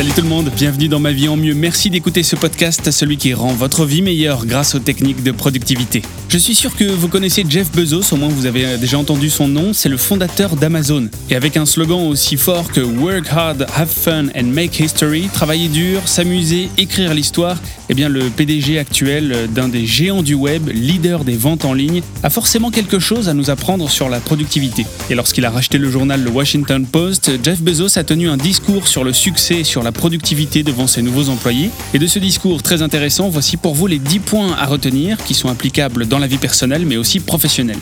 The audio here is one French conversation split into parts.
Salut tout le monde, bienvenue dans ma vie en mieux. Merci d'écouter ce podcast, celui qui rend votre vie meilleure grâce aux techniques de productivité. Je suis sûr que vous connaissez Jeff Bezos, au moins vous avez déjà entendu son nom, c'est le fondateur d'Amazon. Et avec un slogan aussi fort que Work hard, have fun and make history, travailler dur, s'amuser, écrire l'histoire, eh bien le PDG actuel d'un des géants du web, leader des ventes en ligne, a forcément quelque chose à nous apprendre sur la productivité. Et lorsqu'il a racheté le journal Le Washington Post, Jeff Bezos a tenu un discours sur le succès et sur la productivité devant ses nouveaux employés. Et de ce discours très intéressant, voici pour vous les 10 points à retenir qui sont applicables dans la vie personnelle mais aussi professionnelle.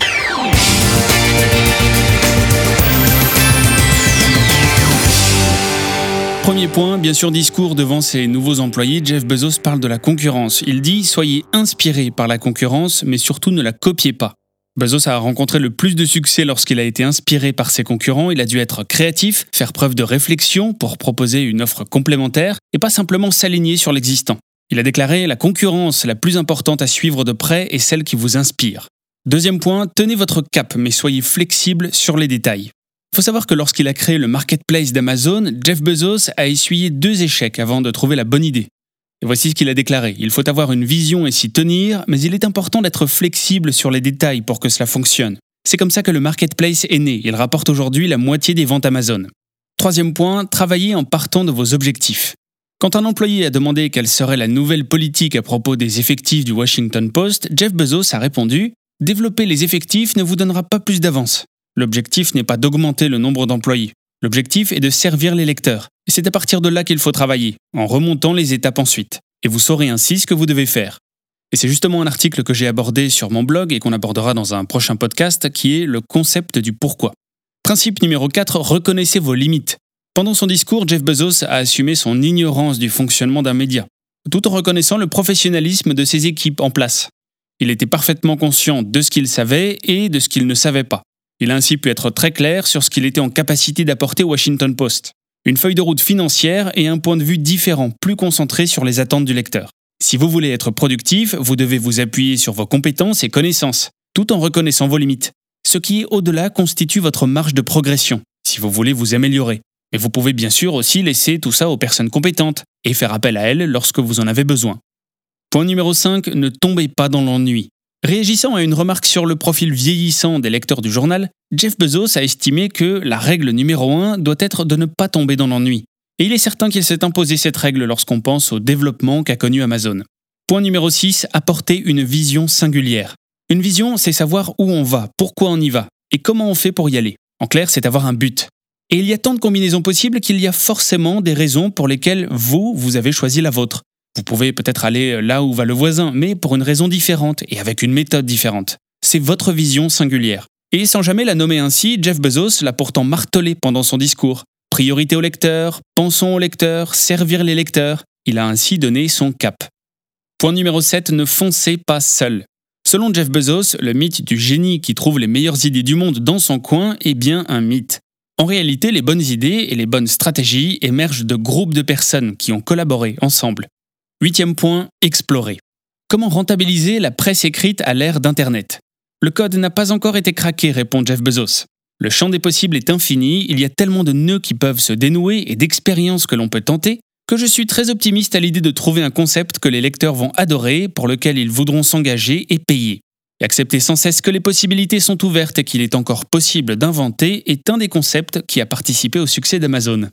Premier point, bien sûr, discours devant ses nouveaux employés, Jeff Bezos parle de la concurrence. Il dit Soyez inspirés par la concurrence, mais surtout ne la copiez pas. Bezos a rencontré le plus de succès lorsqu'il a été inspiré par ses concurrents. Il a dû être créatif, faire preuve de réflexion pour proposer une offre complémentaire et pas simplement s'aligner sur l'existant. Il a déclaré La concurrence la plus importante à suivre de près est celle qui vous inspire. Deuxième point, tenez votre cap, mais soyez flexible sur les détails. Il faut savoir que lorsqu'il a créé le marketplace d'Amazon, Jeff Bezos a essuyé deux échecs avant de trouver la bonne idée. Et voici ce qu'il a déclaré. Il faut avoir une vision et s'y tenir, mais il est important d'être flexible sur les détails pour que cela fonctionne. C'est comme ça que le marketplace est né. Il rapporte aujourd'hui la moitié des ventes Amazon. Troisième point, travaillez en partant de vos objectifs. Quand un employé a demandé quelle serait la nouvelle politique à propos des effectifs du Washington Post, Jeff Bezos a répondu Développer les effectifs ne vous donnera pas plus d'avance. L'objectif n'est pas d'augmenter le nombre d'employés. L'objectif est de servir les lecteurs. C'est à partir de là qu'il faut travailler, en remontant les étapes ensuite. Et vous saurez ainsi ce que vous devez faire. Et c'est justement un article que j'ai abordé sur mon blog et qu'on abordera dans un prochain podcast qui est le concept du pourquoi. Principe numéro 4, reconnaissez vos limites. Pendant son discours, Jeff Bezos a assumé son ignorance du fonctionnement d'un média, tout en reconnaissant le professionnalisme de ses équipes en place. Il était parfaitement conscient de ce qu'il savait et de ce qu'il ne savait pas. Il a ainsi pu être très clair sur ce qu'il était en capacité d'apporter au Washington Post. Une feuille de route financière et un point de vue différent, plus concentré sur les attentes du lecteur. Si vous voulez être productif, vous devez vous appuyer sur vos compétences et connaissances, tout en reconnaissant vos limites. Ce qui au-delà constitue votre marge de progression, si vous voulez vous améliorer. Mais vous pouvez bien sûr aussi laisser tout ça aux personnes compétentes et faire appel à elles lorsque vous en avez besoin. Point numéro 5, ne tombez pas dans l'ennui. Réagissant à une remarque sur le profil vieillissant des lecteurs du journal, Jeff Bezos a estimé que la règle numéro 1 doit être de ne pas tomber dans l'ennui. Et il est certain qu'il s'est imposé cette règle lorsqu'on pense au développement qu'a connu Amazon. Point numéro 6, apporter une vision singulière. Une vision, c'est savoir où on va, pourquoi on y va, et comment on fait pour y aller. En clair, c'est avoir un but. Et il y a tant de combinaisons possibles qu'il y a forcément des raisons pour lesquelles vous, vous avez choisi la vôtre. Vous pouvez peut-être aller là où va le voisin, mais pour une raison différente et avec une méthode différente. C'est votre vision singulière. Et sans jamais la nommer ainsi, Jeff Bezos l'a pourtant martelé pendant son discours. Priorité aux lecteurs, pensons aux lecteurs, servir les lecteurs. Il a ainsi donné son cap. Point numéro 7, ne foncez pas seul. Selon Jeff Bezos, le mythe du génie qui trouve les meilleures idées du monde dans son coin est bien un mythe. En réalité, les bonnes idées et les bonnes stratégies émergent de groupes de personnes qui ont collaboré ensemble. Huitième point, explorer. Comment rentabiliser la presse écrite à l'ère d'Internet? Le code n'a pas encore été craqué, répond Jeff Bezos. Le champ des possibles est infini, il y a tellement de nœuds qui peuvent se dénouer et d'expériences que l'on peut tenter, que je suis très optimiste à l'idée de trouver un concept que les lecteurs vont adorer, pour lequel ils voudront s'engager et payer. Accepter sans cesse que les possibilités sont ouvertes et qu'il est encore possible d'inventer est un des concepts qui a participé au succès d'Amazon.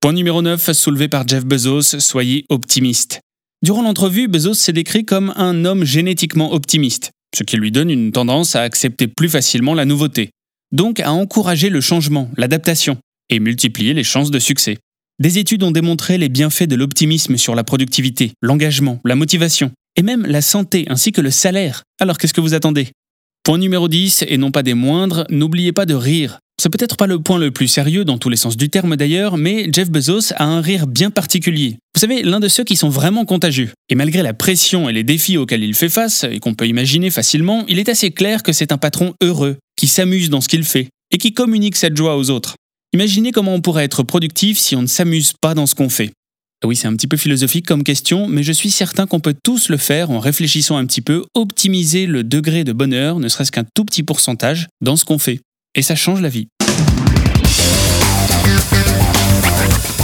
Point numéro 9, soulevé par Jeff Bezos, soyez optimiste. Durant l'entrevue, Bezos s'est décrit comme un homme génétiquement optimiste, ce qui lui donne une tendance à accepter plus facilement la nouveauté, donc à encourager le changement, l'adaptation, et multiplier les chances de succès. Des études ont démontré les bienfaits de l'optimisme sur la productivité, l'engagement, la motivation, et même la santé ainsi que le salaire. Alors qu'est-ce que vous attendez? Point numéro 10, et non pas des moindres, n'oubliez pas de rire. C'est peut-être pas le point le plus sérieux dans tous les sens du terme d'ailleurs, mais Jeff Bezos a un rire bien particulier. Vous savez, l'un de ceux qui sont vraiment contagieux. Et malgré la pression et les défis auxquels il fait face, et qu'on peut imaginer facilement, il est assez clair que c'est un patron heureux, qui s'amuse dans ce qu'il fait, et qui communique cette joie aux autres. Imaginez comment on pourrait être productif si on ne s'amuse pas dans ce qu'on fait. Ah oui, c'est un petit peu philosophique comme question, mais je suis certain qu'on peut tous le faire en réfléchissant un petit peu, optimiser le degré de bonheur, ne serait-ce qu'un tout petit pourcentage, dans ce qu'on fait. Et ça change la vie.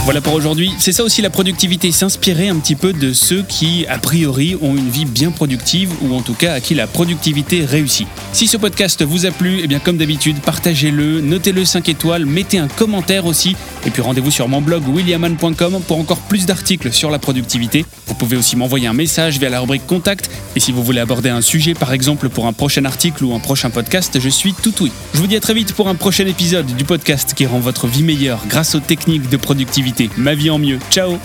Voilà pour aujourd'hui. C'est ça aussi la productivité, s'inspirer un petit peu de ceux qui, a priori, ont une vie bien productive ou en tout cas à qui la productivité réussit. Si ce podcast vous a plu, eh bien comme d'habitude, partagez-le, notez-le 5 étoiles, mettez un commentaire aussi et puis rendez-vous sur mon blog williaman.com pour encore plus d'articles sur la productivité. Vous pouvez aussi m'envoyer un message via la rubrique contact et si vous voulez aborder un sujet par exemple pour un prochain article ou un prochain podcast, je suis tout oui. Je vous dis à très vite pour un prochain épisode du podcast qui rend votre vie meilleure grâce aux techniques de productivité. Ma vie en mieux. Ciao